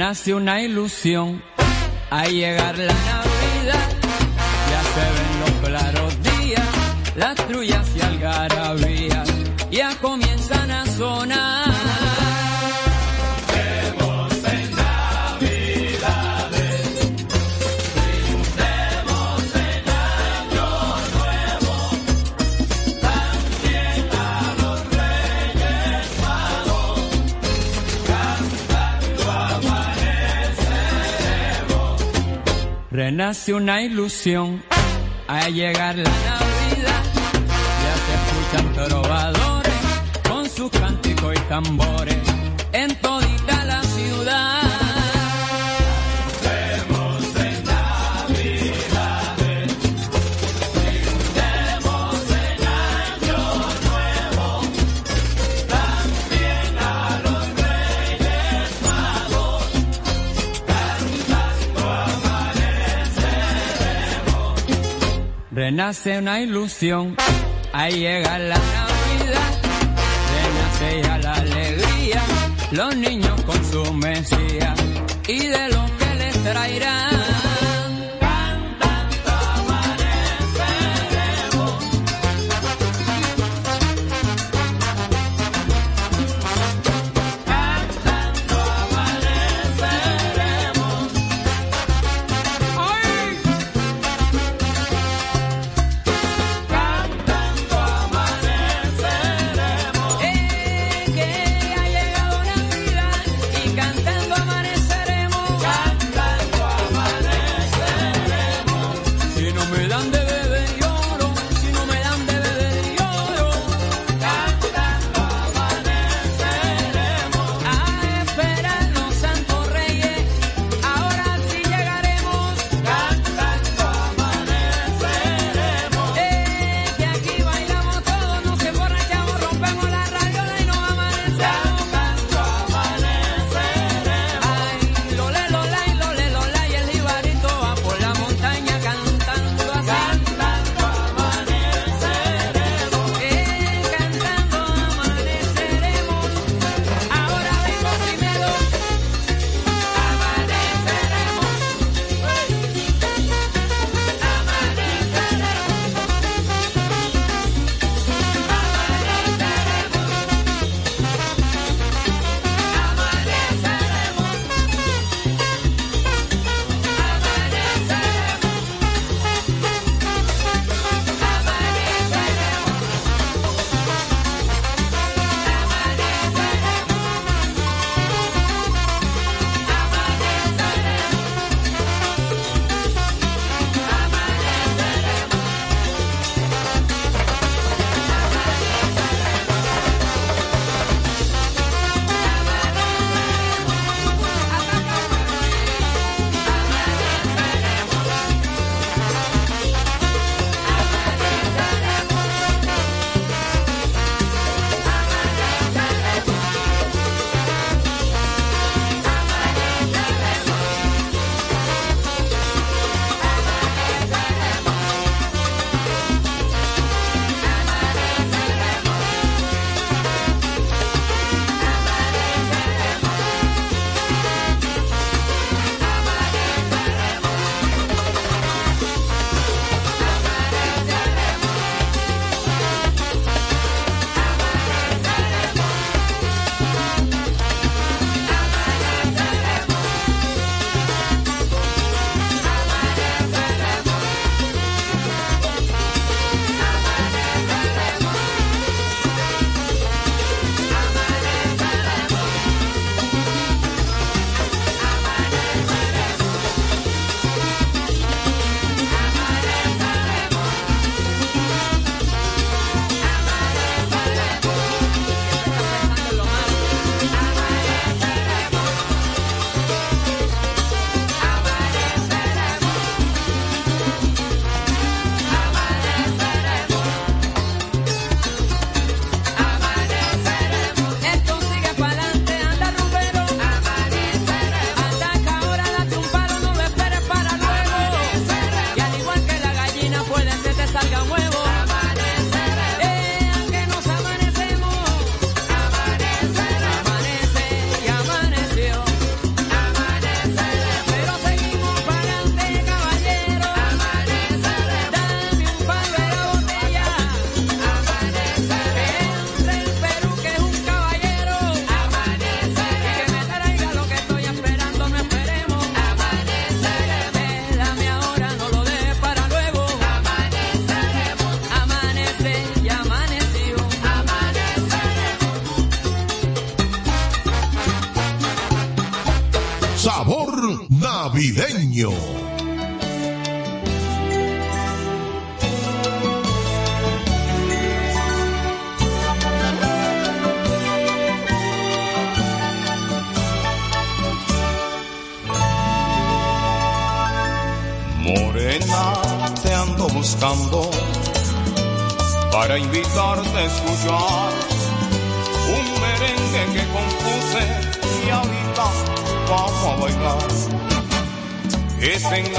Renace una ilusión al llegar la Navidad. Renace una ilusión al llegar la Navidad. Ya se escuchan trovadores con sus cánticos y tambores Renace una ilusión al llegar la Navidad. Renace ya la alegría, los niños con su mesía y de lo que les traerán.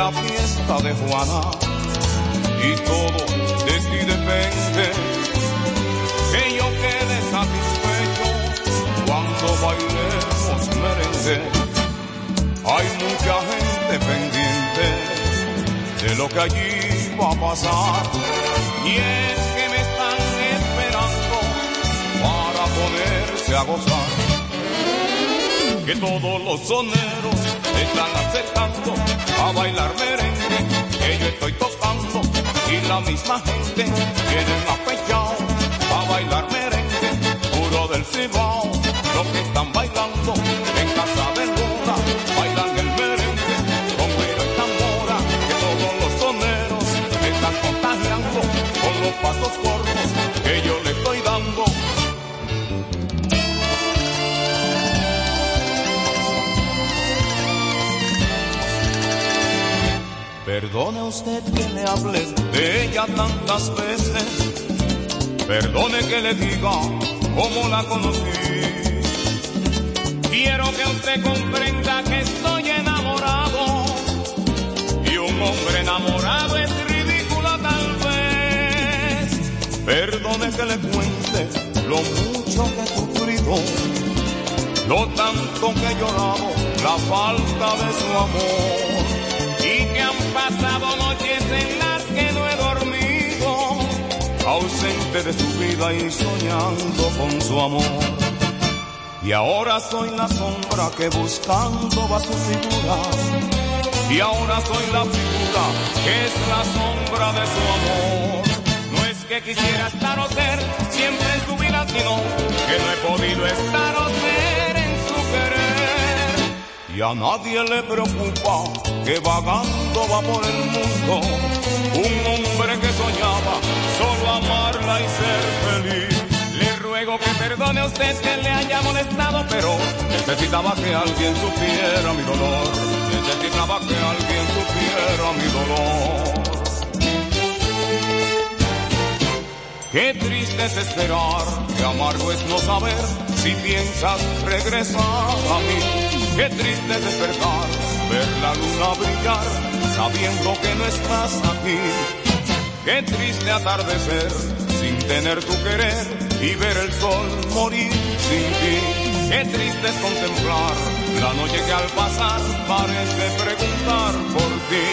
La fiesta de Juana y todo de ti depende. Que yo quede satisfecho cuando bailemos merengue. Hay mucha gente pendiente de lo que allí va a pasar. Y es que me están esperando para ponerse a. Que todos los soneros están acercando a bailar merengue que yo estoy tocando. Y la misma gente tienen apechado a bailar merengue puro del cibao. Los que están bailando Perdone usted que le hable de ella tantas veces. Perdone que le diga cómo la conocí. Quiero que usted comprenda que estoy enamorado. Y un hombre enamorado es ridículo tal vez. Perdone que le cuente lo mucho que he sufrido. Lo tanto que he la falta de su amor pasado noches en las que no he dormido, ausente de su vida y soñando con su amor. Y ahora soy la sombra que buscando va su figura, y ahora soy la figura que es la sombra de su amor. No es que quisiera estar o ser siempre en su vida, sino que no he podido estar Y a nadie le preocupa que vagando va por el mundo un hombre que soñaba solo amarla y ser feliz. Le ruego que perdone a usted que le haya molestado, pero necesitaba que alguien supiera mi dolor. Necesitaba que alguien supiera mi dolor. Qué triste es esperar, qué amargo es no saber si piensas regresar a mí. Qué triste es despertar, ver la luna brillar, sabiendo que no estás aquí. Qué triste atardecer, sin tener tu querer, y ver el sol morir sin ti. Qué triste es contemplar la noche que al pasar parece preguntar por ti.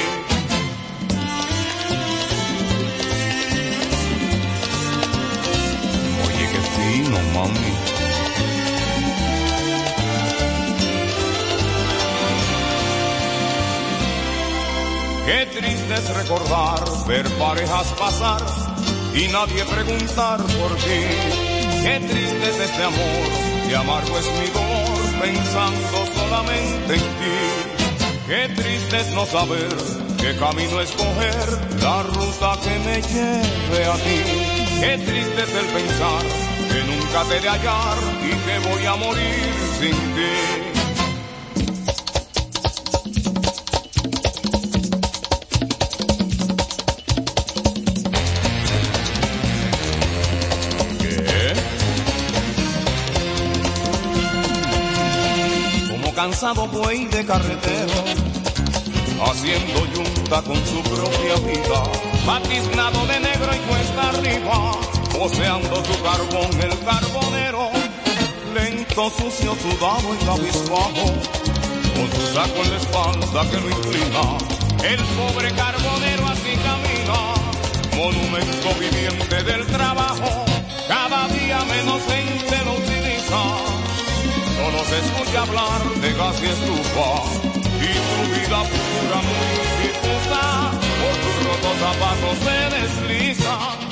Oye, qué fino, mami. Qué triste es recordar, ver parejas pasar y nadie preguntar por ti. Qué triste es este amor, y amargo es mi dolor pensando solamente en ti. Qué triste es no saber qué camino escoger, la ruta que me lleve a ti. Qué triste es el pensar que nunca te de hallar y que voy a morir sin ti. Cansado buey de carretero, haciendo yunta con su propia vida, batiznado de negro y cuesta arriba, poseando su carbón el carbonero, lento, sucio, sudado y cabizbajo, con su saco en la espalda que lo inclina. El pobre carbonero así camina, monumento viviente del trabajo, cada día menos gente lo utiliza. Solo se escucha hablar de gas y estufa y su vida pura muy difusa por sus rotos zapatos se desliza.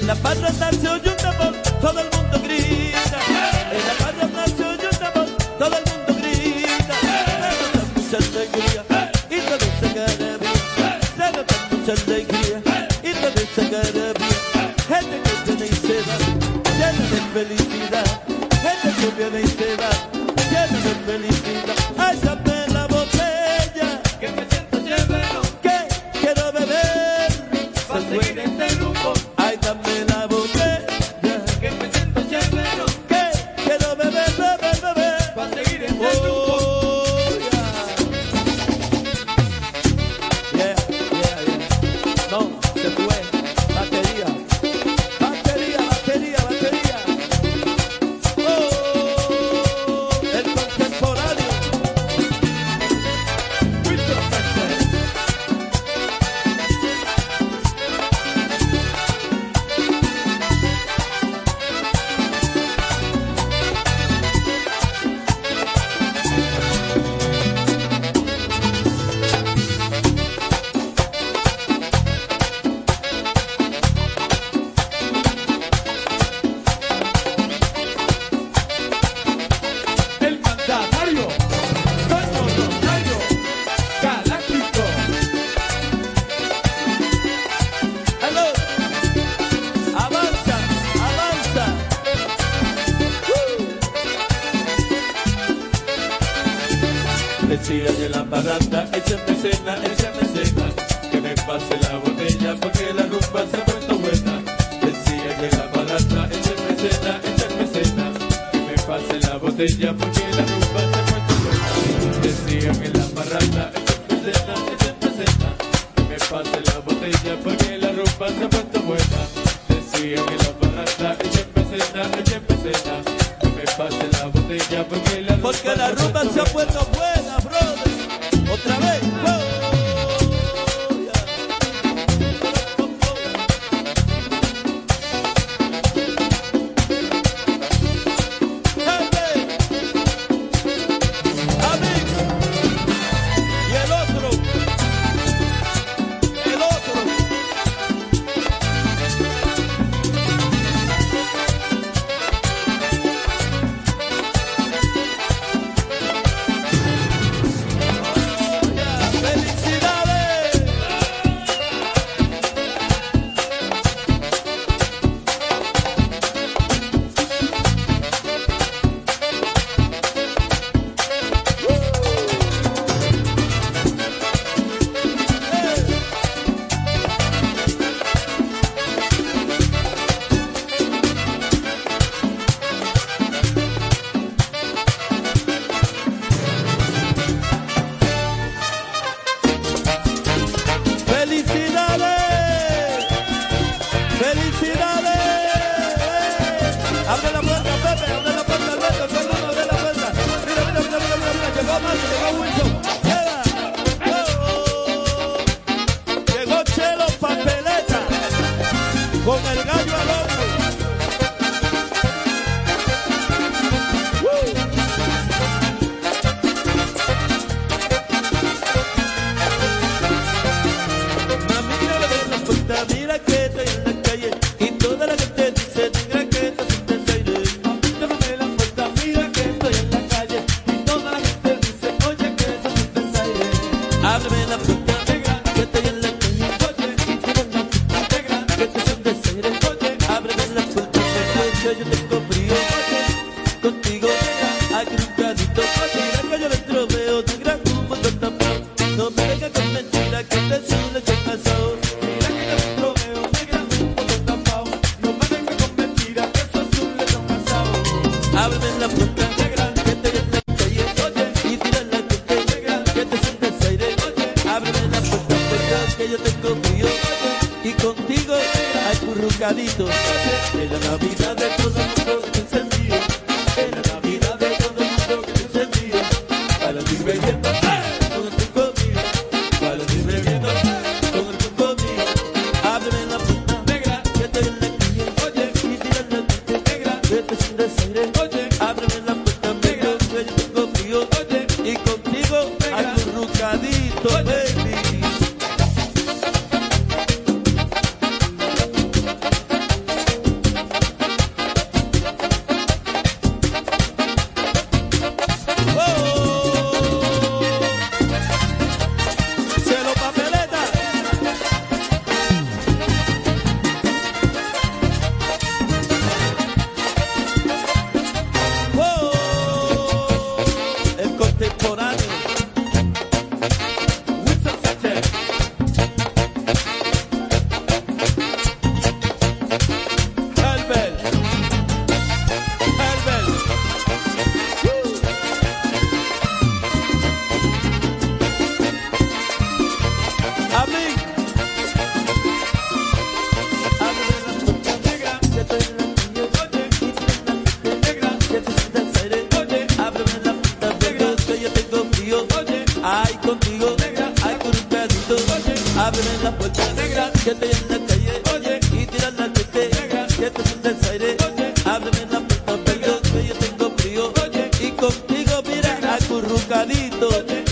En la patria nació un Yuntapón, todo el mundo grita. En la patria nació un Yuntapón, todo el mundo grita. Se nota mucha alegría y todos se queremos. Se nota mucha alegría y todos se queremos. Gente que tiene y se va, llena de felicidad.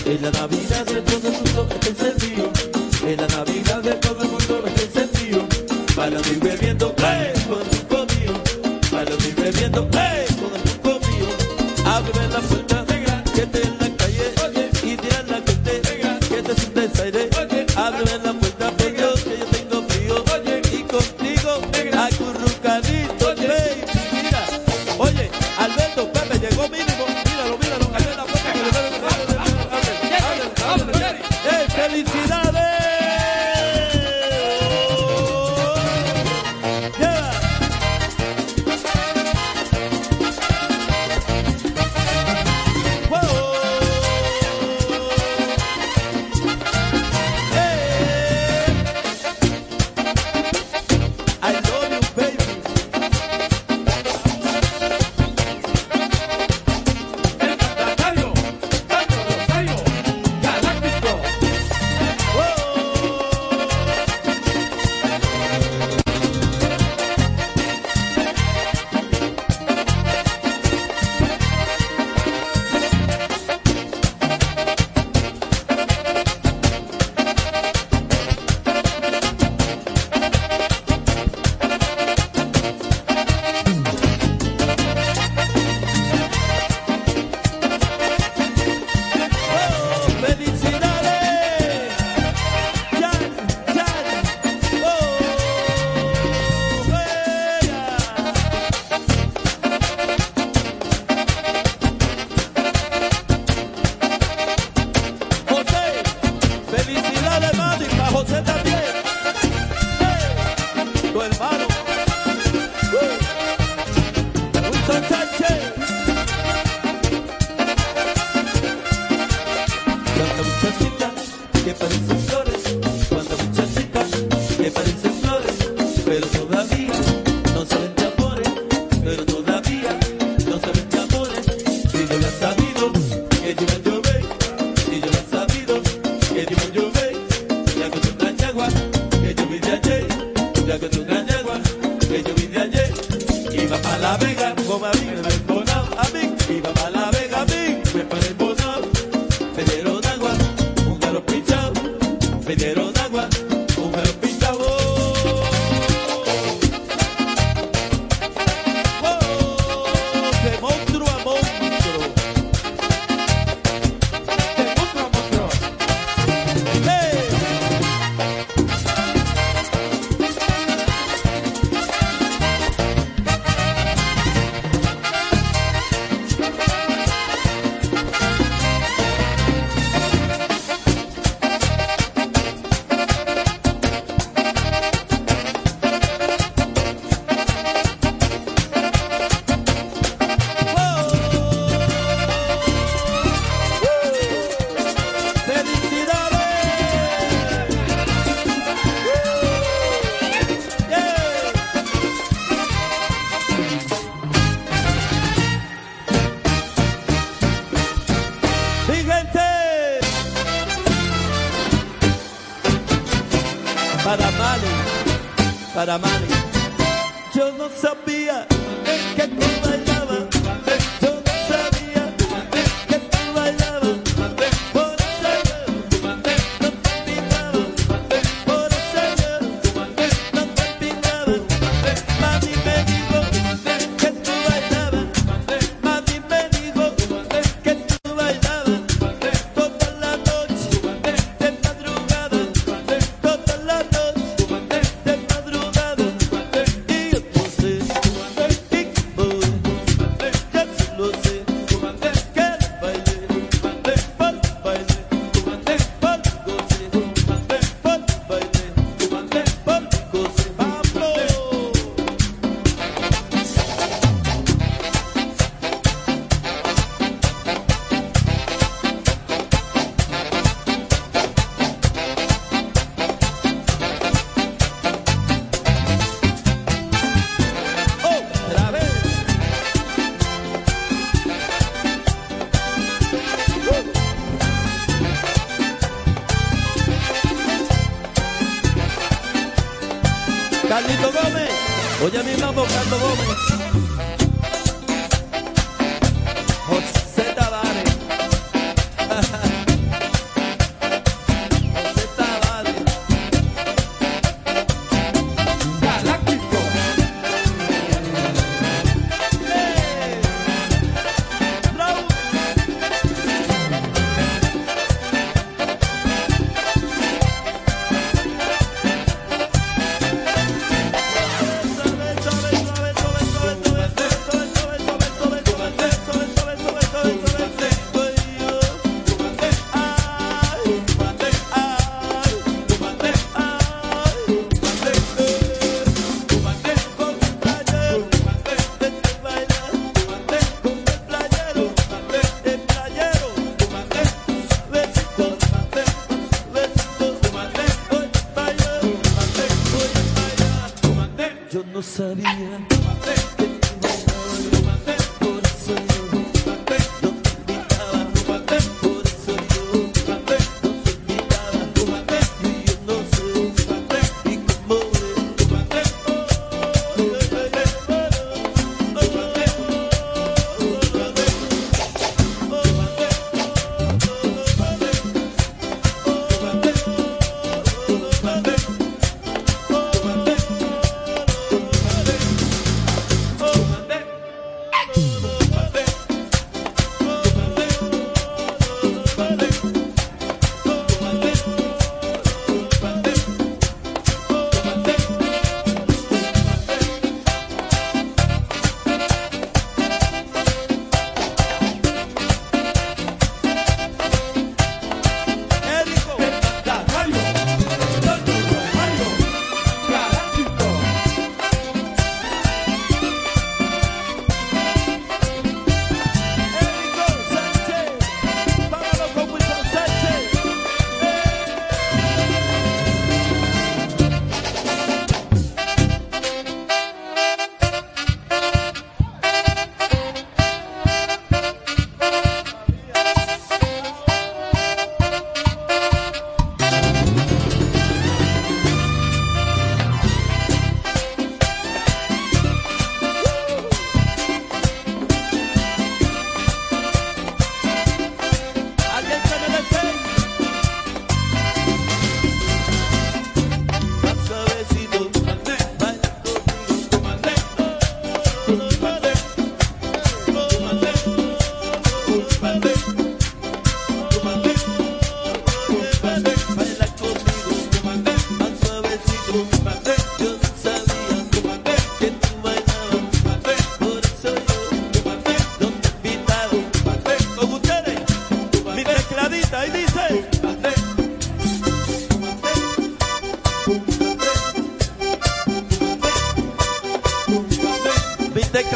En la Navidad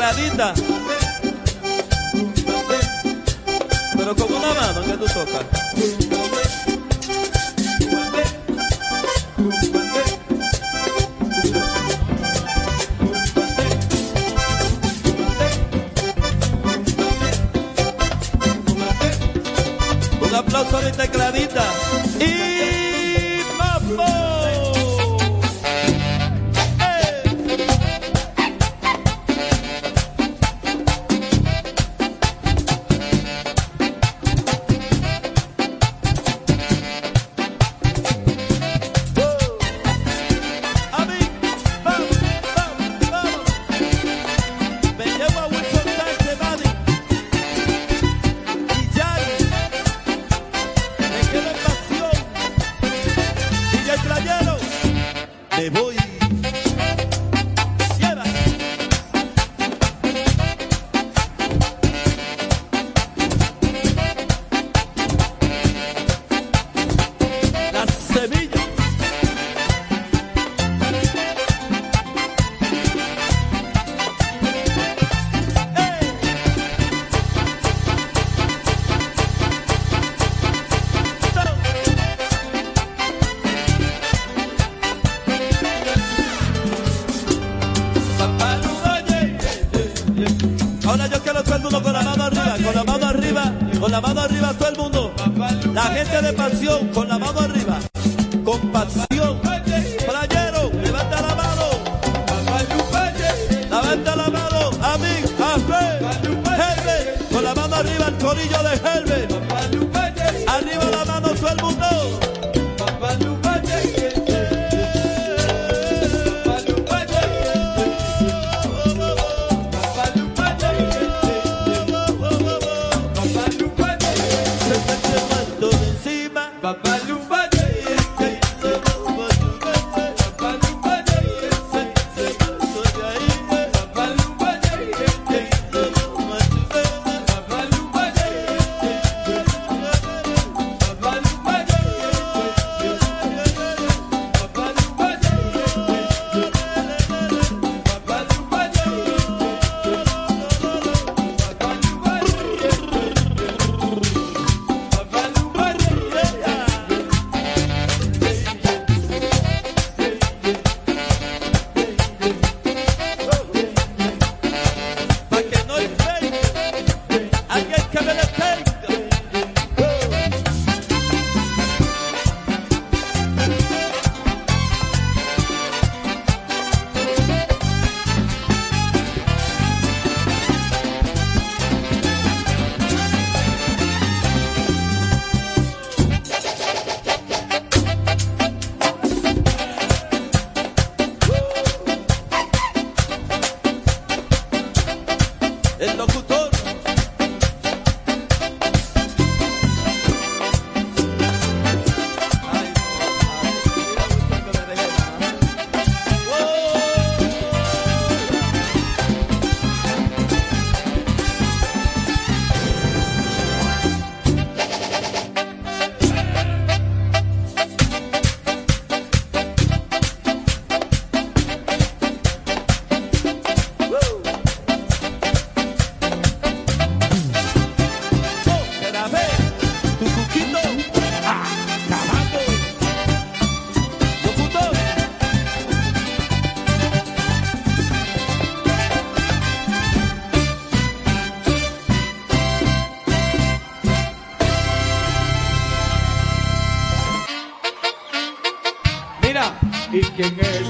tecladita. Pero con una mano que tú tocas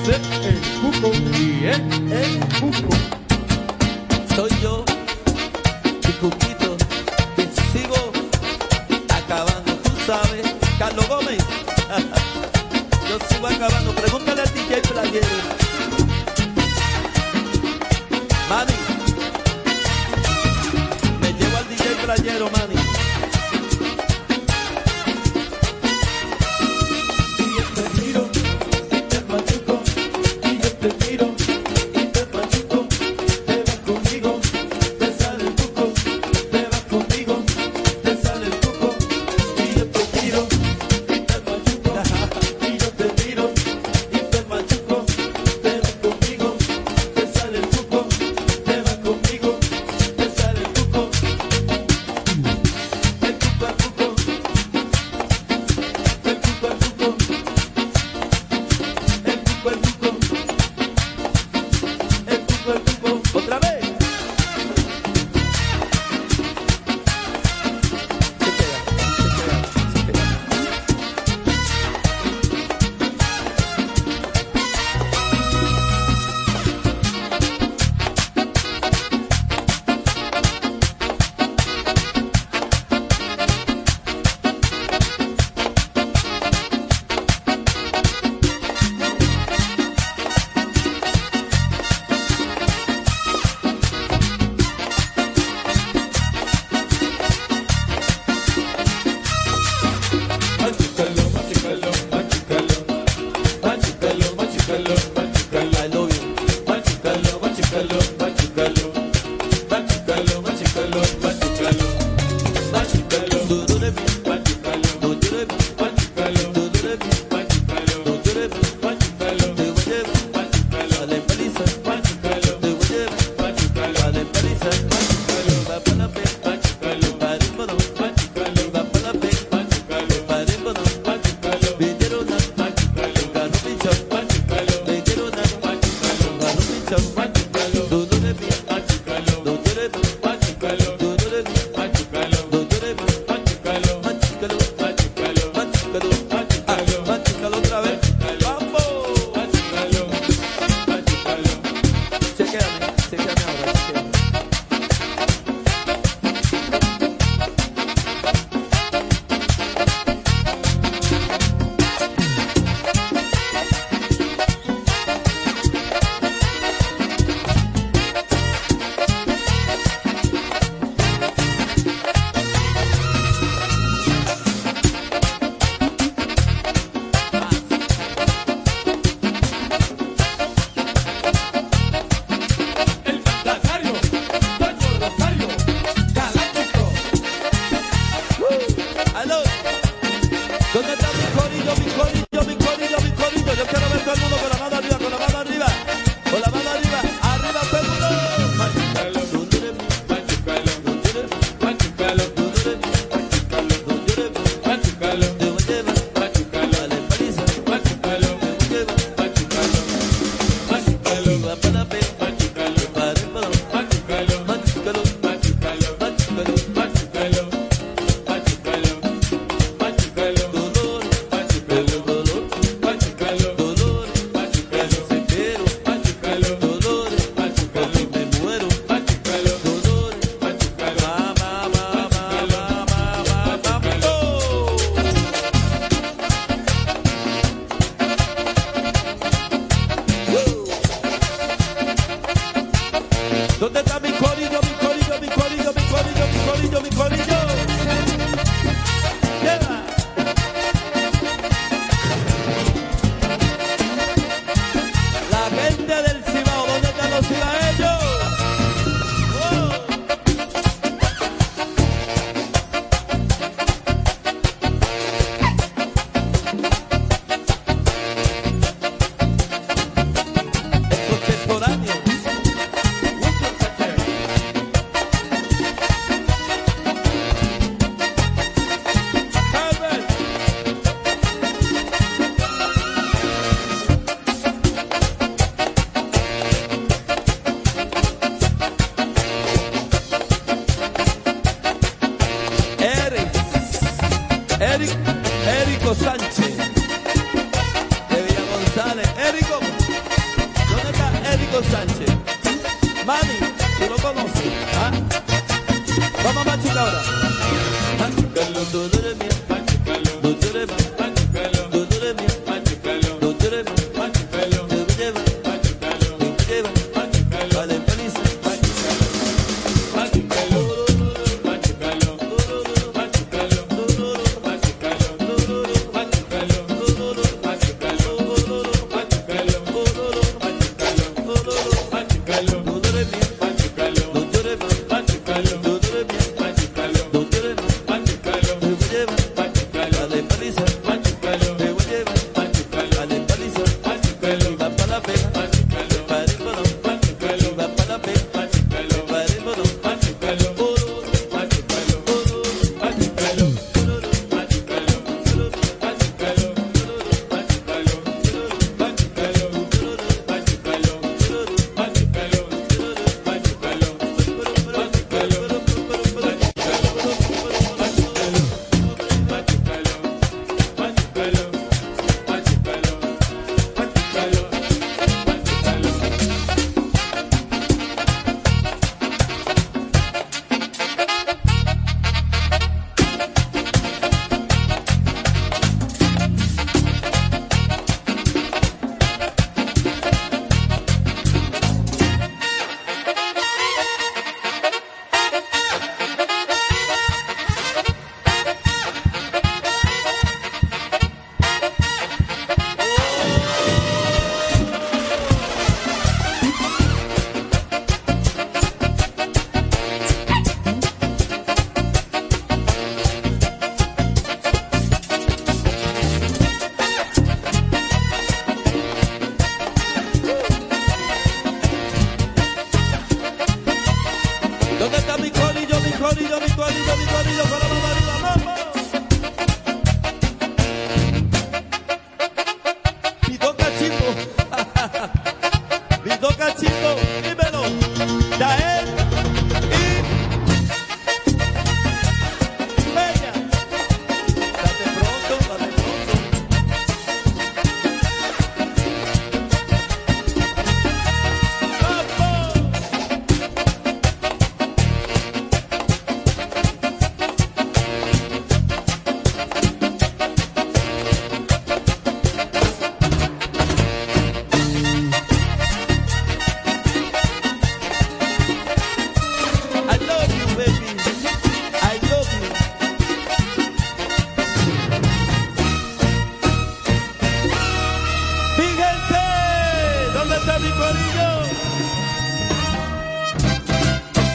す。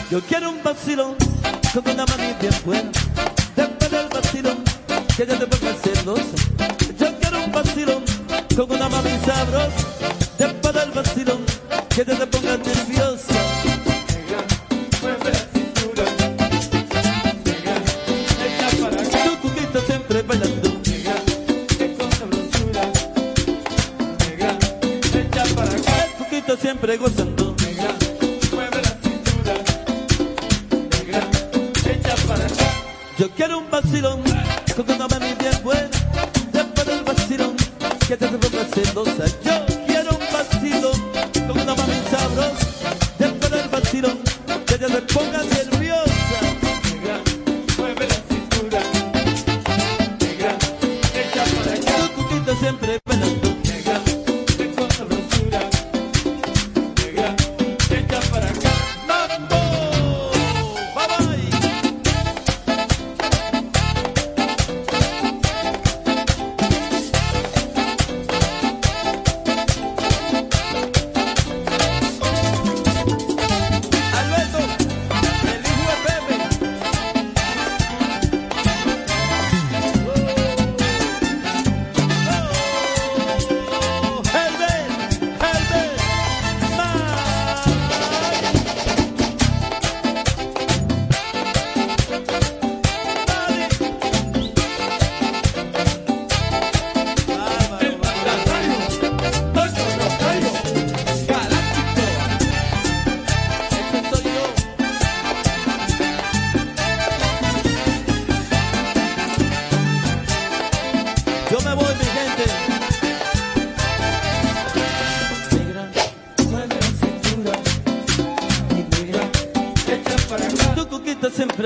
Yo quiero un vacilón con una mami de afuera. Después del vacilón, que ya te vuelva celosa. Yo quiero un vacilón con una mami sabrosa. Después del vacilón, que ya te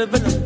been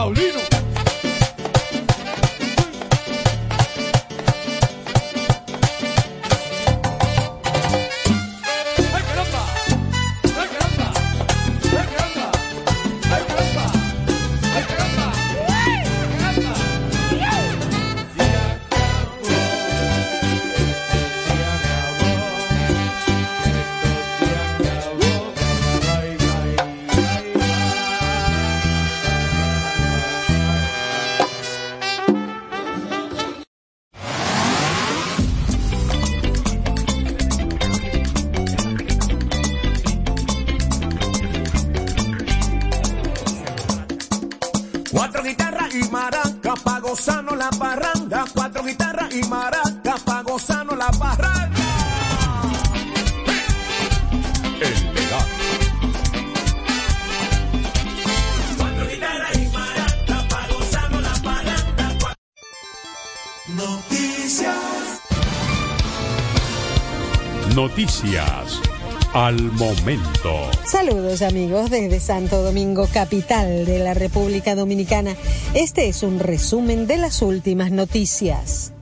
Paulino. Noticias al momento. Saludos amigos desde Santo Domingo, capital de la República Dominicana. Este es un resumen de las últimas noticias.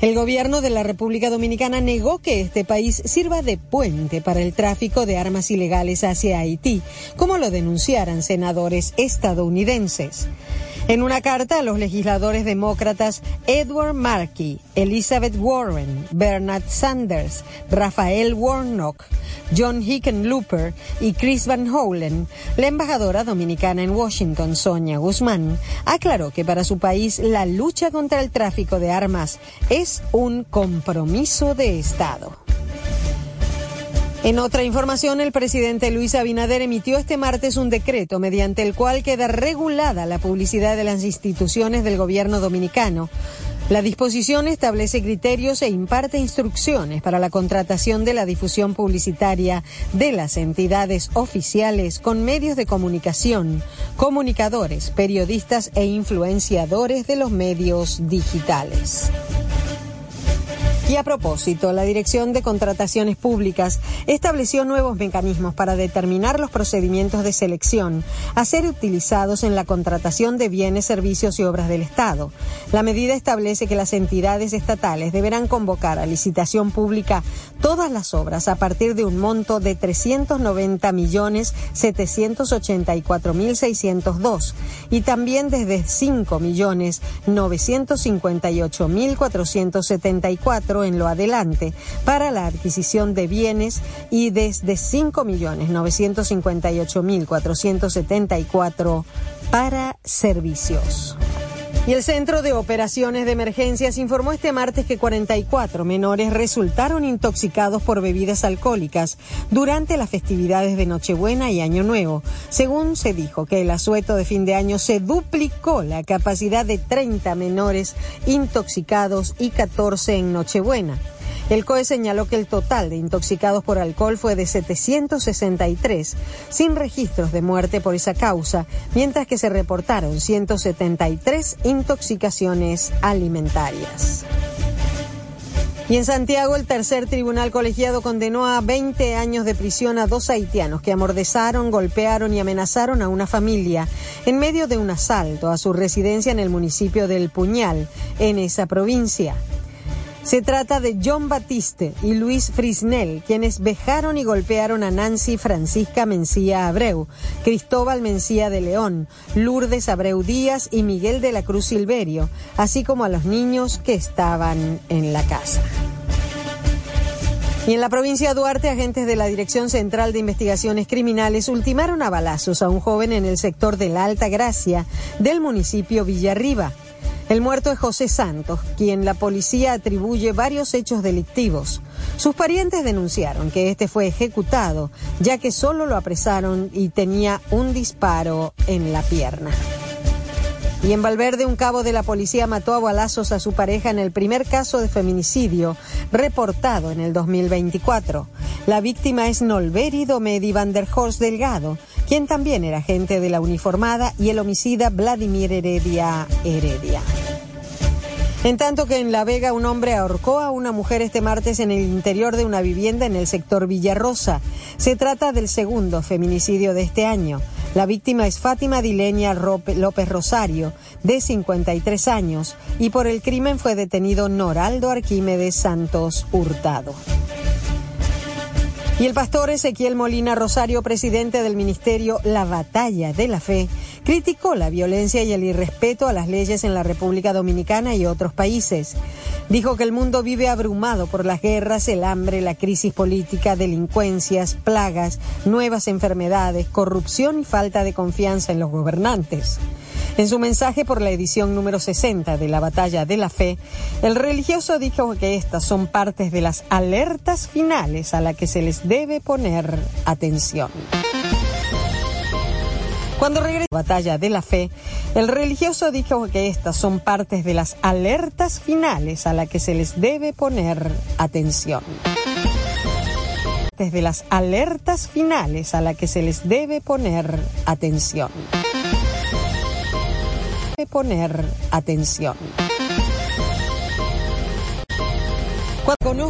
El gobierno de la República Dominicana negó que este país sirva de puente para el tráfico de armas ilegales hacia Haití, como lo denunciaran senadores estadounidenses. En una carta a los legisladores demócratas Edward Markey, Elizabeth Warren, Bernard Sanders, Rafael Warnock, John Hickenlooper y Chris Van Holen, la embajadora dominicana en Washington, Sonia Guzmán, aclaró que para su país la lucha contra el tráfico de armas es un compromiso de Estado. En otra información, el presidente Luis Abinader emitió este martes un decreto mediante el cual queda regulada la publicidad de las instituciones del gobierno dominicano. La disposición establece criterios e imparte instrucciones para la contratación de la difusión publicitaria de las entidades oficiales con medios de comunicación, comunicadores, periodistas e influenciadores de los medios digitales. Y a propósito, la Dirección de Contrataciones Públicas estableció nuevos mecanismos para determinar los procedimientos de selección a ser utilizados en la contratación de bienes, servicios y obras del Estado. La medida establece que las entidades estatales deberán convocar a licitación pública todas las obras a partir de un monto de 390 millones 784 mil 602 y también desde 5 millones 958 mil 474 en lo adelante para la adquisición de bienes y desde 5.958.474 para servicios. Y el Centro de Operaciones de Emergencias informó este martes que 44 menores resultaron intoxicados por bebidas alcohólicas durante las festividades de Nochebuena y Año Nuevo. Según se dijo que el asueto de fin de año se duplicó la capacidad de 30 menores intoxicados y 14 en Nochebuena. El COE señaló que el total de intoxicados por alcohol fue de 763, sin registros de muerte por esa causa, mientras que se reportaron 173 intoxicaciones alimentarias. Y en Santiago, el tercer tribunal colegiado condenó a 20 años de prisión a dos haitianos que amordezaron, golpearon y amenazaron a una familia en medio de un asalto a su residencia en el municipio del Puñal, en esa provincia. Se trata de John Batiste y Luis Frisnel, quienes vejaron y golpearon a Nancy Francisca Mencía Abreu, Cristóbal Mencía de León, Lourdes Abreu Díaz y Miguel de la Cruz Silverio, así como a los niños que estaban en la casa. Y en la provincia de Duarte, agentes de la Dirección Central de Investigaciones Criminales ultimaron a balazos a un joven en el sector de la Alta Gracia del municipio Villarriba. El muerto es José Santos, quien la policía atribuye varios hechos delictivos. Sus parientes denunciaron que este fue ejecutado, ya que solo lo apresaron y tenía un disparo en la pierna. Y en Valverde, un cabo de la policía mató a balazos a su pareja en el primer caso de feminicidio reportado en el 2024. La víctima es Nolberi Domedi van der Horst Delgado, quien también era agente de la uniformada, y el homicida Vladimir Heredia Heredia. En tanto que en La Vega un hombre ahorcó a una mujer este martes en el interior de una vivienda en el sector Villarrosa. Se trata del segundo feminicidio de este año. La víctima es Fátima Dilenia López Rosario, de 53 años, y por el crimen fue detenido Noraldo Arquímedes Santos Hurtado. Y el pastor Ezequiel Molina Rosario, presidente del ministerio La Batalla de la Fe, criticó la violencia y el irrespeto a las leyes en la República Dominicana y otros países. Dijo que el mundo vive abrumado por las guerras, el hambre, la crisis política, delincuencias, plagas, nuevas enfermedades, corrupción y falta de confianza en los gobernantes. En su mensaje por la edición número 60 de la Batalla de la Fe, el religioso dijo que estas son partes de las alertas finales a las que se les debe poner atención. Cuando regresa la batalla de la fe, el religioso dijo que estas son partes de las alertas finales a las que se les debe poner atención. Desde las alertas finales a las que se les debe poner atención poner atención. Cuando